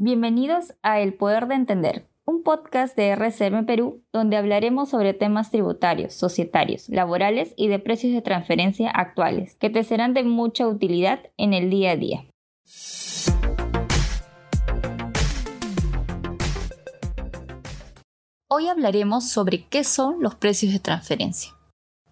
Bienvenidos a El Poder de Entender, un podcast de RCM Perú donde hablaremos sobre temas tributarios, societarios, laborales y de precios de transferencia actuales, que te serán de mucha utilidad en el día a día. Hoy hablaremos sobre qué son los precios de transferencia.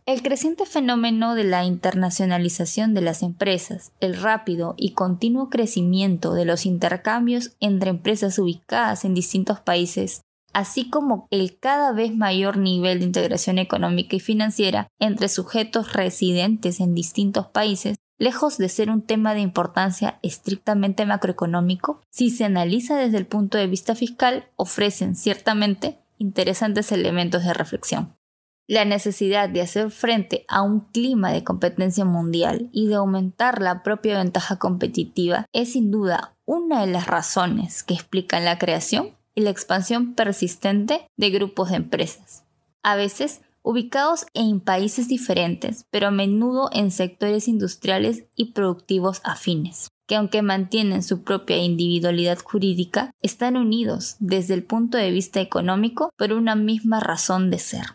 El creciente fenómeno de la internacionalización de las empresas, el rápido y continuo crecimiento de los intercambios entre empresas ubicadas en distintos países, así como el cada vez mayor nivel de integración económica y financiera entre sujetos residentes en distintos países, lejos de ser un tema de importancia estrictamente macroeconómico, si se analiza desde el punto de vista fiscal, ofrecen ciertamente interesantes elementos de reflexión la necesidad de hacer frente a un clima de competencia mundial y de aumentar la propia ventaja competitiva es sin duda una de las razones que explican la creación y la expansión persistente de grupos de empresas. A veces ubicados en países diferentes, pero a menudo en sectores industriales y productivos afines, que aunque mantienen su propia individualidad jurídica, están unidos desde el punto de vista económico por una misma razón de ser.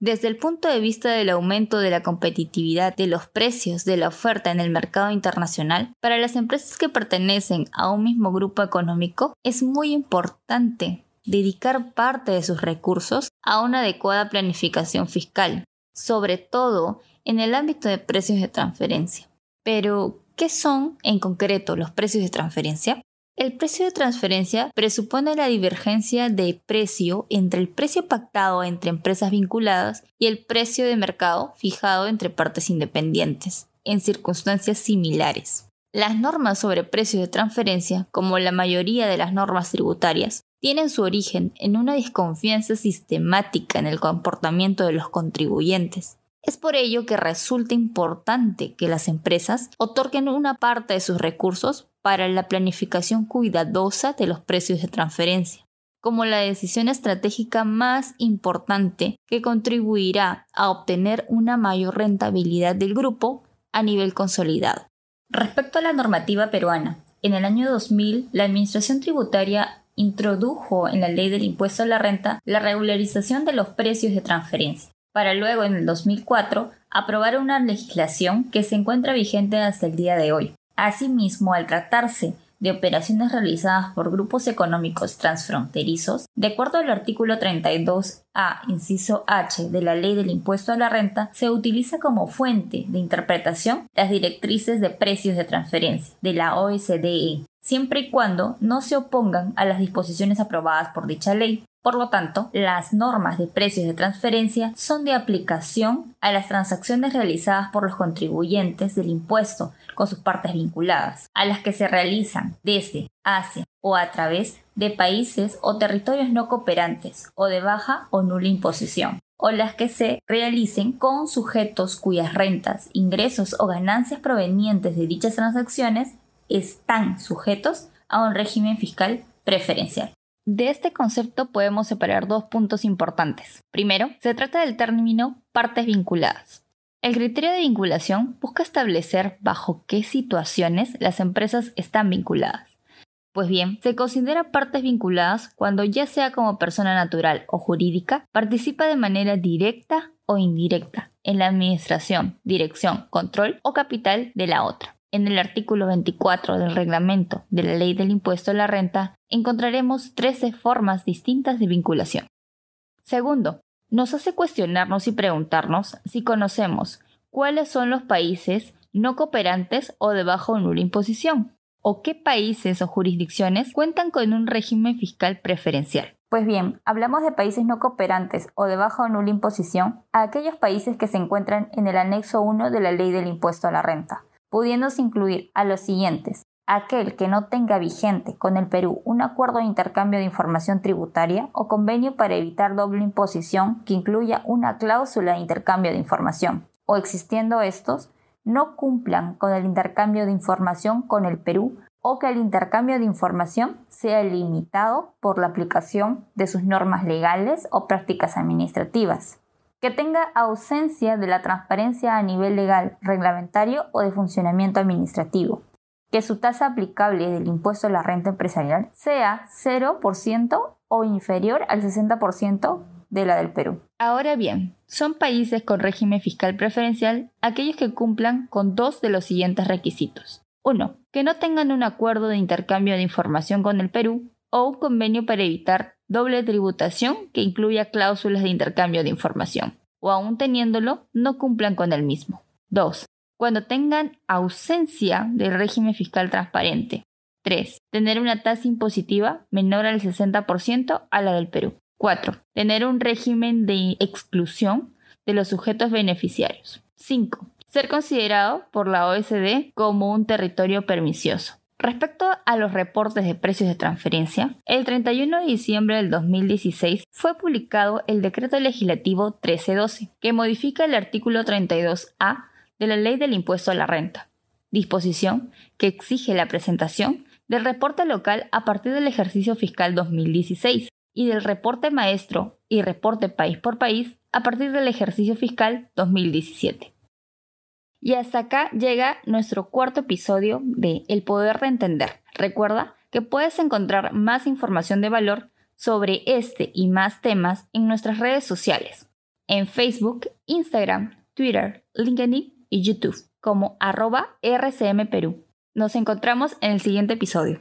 Desde el punto de vista del aumento de la competitividad de los precios de la oferta en el mercado internacional, para las empresas que pertenecen a un mismo grupo económico es muy importante dedicar parte de sus recursos a una adecuada planificación fiscal, sobre todo en el ámbito de precios de transferencia. Pero, ¿qué son en concreto los precios de transferencia? El precio de transferencia presupone la divergencia de precio entre el precio pactado entre empresas vinculadas y el precio de mercado fijado entre partes independientes, en circunstancias similares. Las normas sobre precios de transferencia, como la mayoría de las normas tributarias, tienen su origen en una desconfianza sistemática en el comportamiento de los contribuyentes. Es por ello que resulta importante que las empresas otorguen una parte de sus recursos para la planificación cuidadosa de los precios de transferencia, como la decisión estratégica más importante que contribuirá a obtener una mayor rentabilidad del grupo a nivel consolidado. Respecto a la normativa peruana, en el año 2000 la Administración Tributaria introdujo en la ley del impuesto a la renta la regularización de los precios de transferencia, para luego en el 2004 aprobar una legislación que se encuentra vigente hasta el día de hoy. Asimismo, al tratarse de operaciones realizadas por grupos económicos transfronterizos, de acuerdo al artículo 32A, inciso H de la Ley del Impuesto a la Renta, se utiliza como fuente de interpretación las directrices de precios de transferencia de la OSDE, siempre y cuando no se opongan a las disposiciones aprobadas por dicha ley. Por lo tanto, las normas de precios de transferencia son de aplicación a las transacciones realizadas por los contribuyentes del impuesto con sus partes vinculadas, a las que se realizan desde, hacia o a través de países o territorios no cooperantes o de baja o nula imposición o las que se realicen con sujetos cuyas rentas, ingresos o ganancias provenientes de dichas transacciones están sujetos a un régimen fiscal preferencial. De este concepto podemos separar dos puntos importantes. Primero, se trata del término partes vinculadas. El criterio de vinculación busca establecer bajo qué situaciones las empresas están vinculadas. Pues bien, se considera partes vinculadas cuando ya sea como persona natural o jurídica, participa de manera directa o indirecta en la administración, dirección, control o capital de la otra. En el artículo 24 del reglamento de la ley del impuesto a la renta encontraremos 13 formas distintas de vinculación. Segundo, nos hace cuestionarnos y preguntarnos si conocemos cuáles son los países no cooperantes o de bajo o nula imposición, o qué países o jurisdicciones cuentan con un régimen fiscal preferencial. Pues bien, hablamos de países no cooperantes o de baja o nula imposición a aquellos países que se encuentran en el anexo 1 de la ley del impuesto a la renta pudiéndose incluir a los siguientes. Aquel que no tenga vigente con el Perú un acuerdo de intercambio de información tributaria o convenio para evitar doble imposición que incluya una cláusula de intercambio de información, o existiendo estos, no cumplan con el intercambio de información con el Perú o que el intercambio de información sea limitado por la aplicación de sus normas legales o prácticas administrativas que tenga ausencia de la transparencia a nivel legal, reglamentario o de funcionamiento administrativo, que su tasa aplicable del impuesto a la renta empresarial sea 0% o inferior al 60% de la del Perú. Ahora bien, son países con régimen fiscal preferencial aquellos que cumplan con dos de los siguientes requisitos. 1. Que no tengan un acuerdo de intercambio de información con el Perú o un convenio para evitar doble tributación que incluya cláusulas de intercambio de información, o aún teniéndolo, no cumplan con el mismo. 2. Cuando tengan ausencia de régimen fiscal transparente. 3. Tener una tasa impositiva menor al 60% a la del Perú. 4. Tener un régimen de exclusión de los sujetos beneficiarios. 5. Ser considerado por la OSD como un territorio pernicioso. Respecto a los reportes de precios de transferencia, el 31 de diciembre del 2016 fue publicado el Decreto Legislativo 1312, que modifica el artículo 32A de la Ley del Impuesto a la Renta, disposición que exige la presentación del reporte local a partir del ejercicio fiscal 2016 y del reporte maestro y reporte país por país a partir del ejercicio fiscal 2017. Y hasta acá llega nuestro cuarto episodio de El Poder de Entender. Recuerda que puedes encontrar más información de valor sobre este y más temas en nuestras redes sociales, en Facebook, Instagram, Twitter, LinkedIn y YouTube, como arroba RCM Perú. Nos encontramos en el siguiente episodio.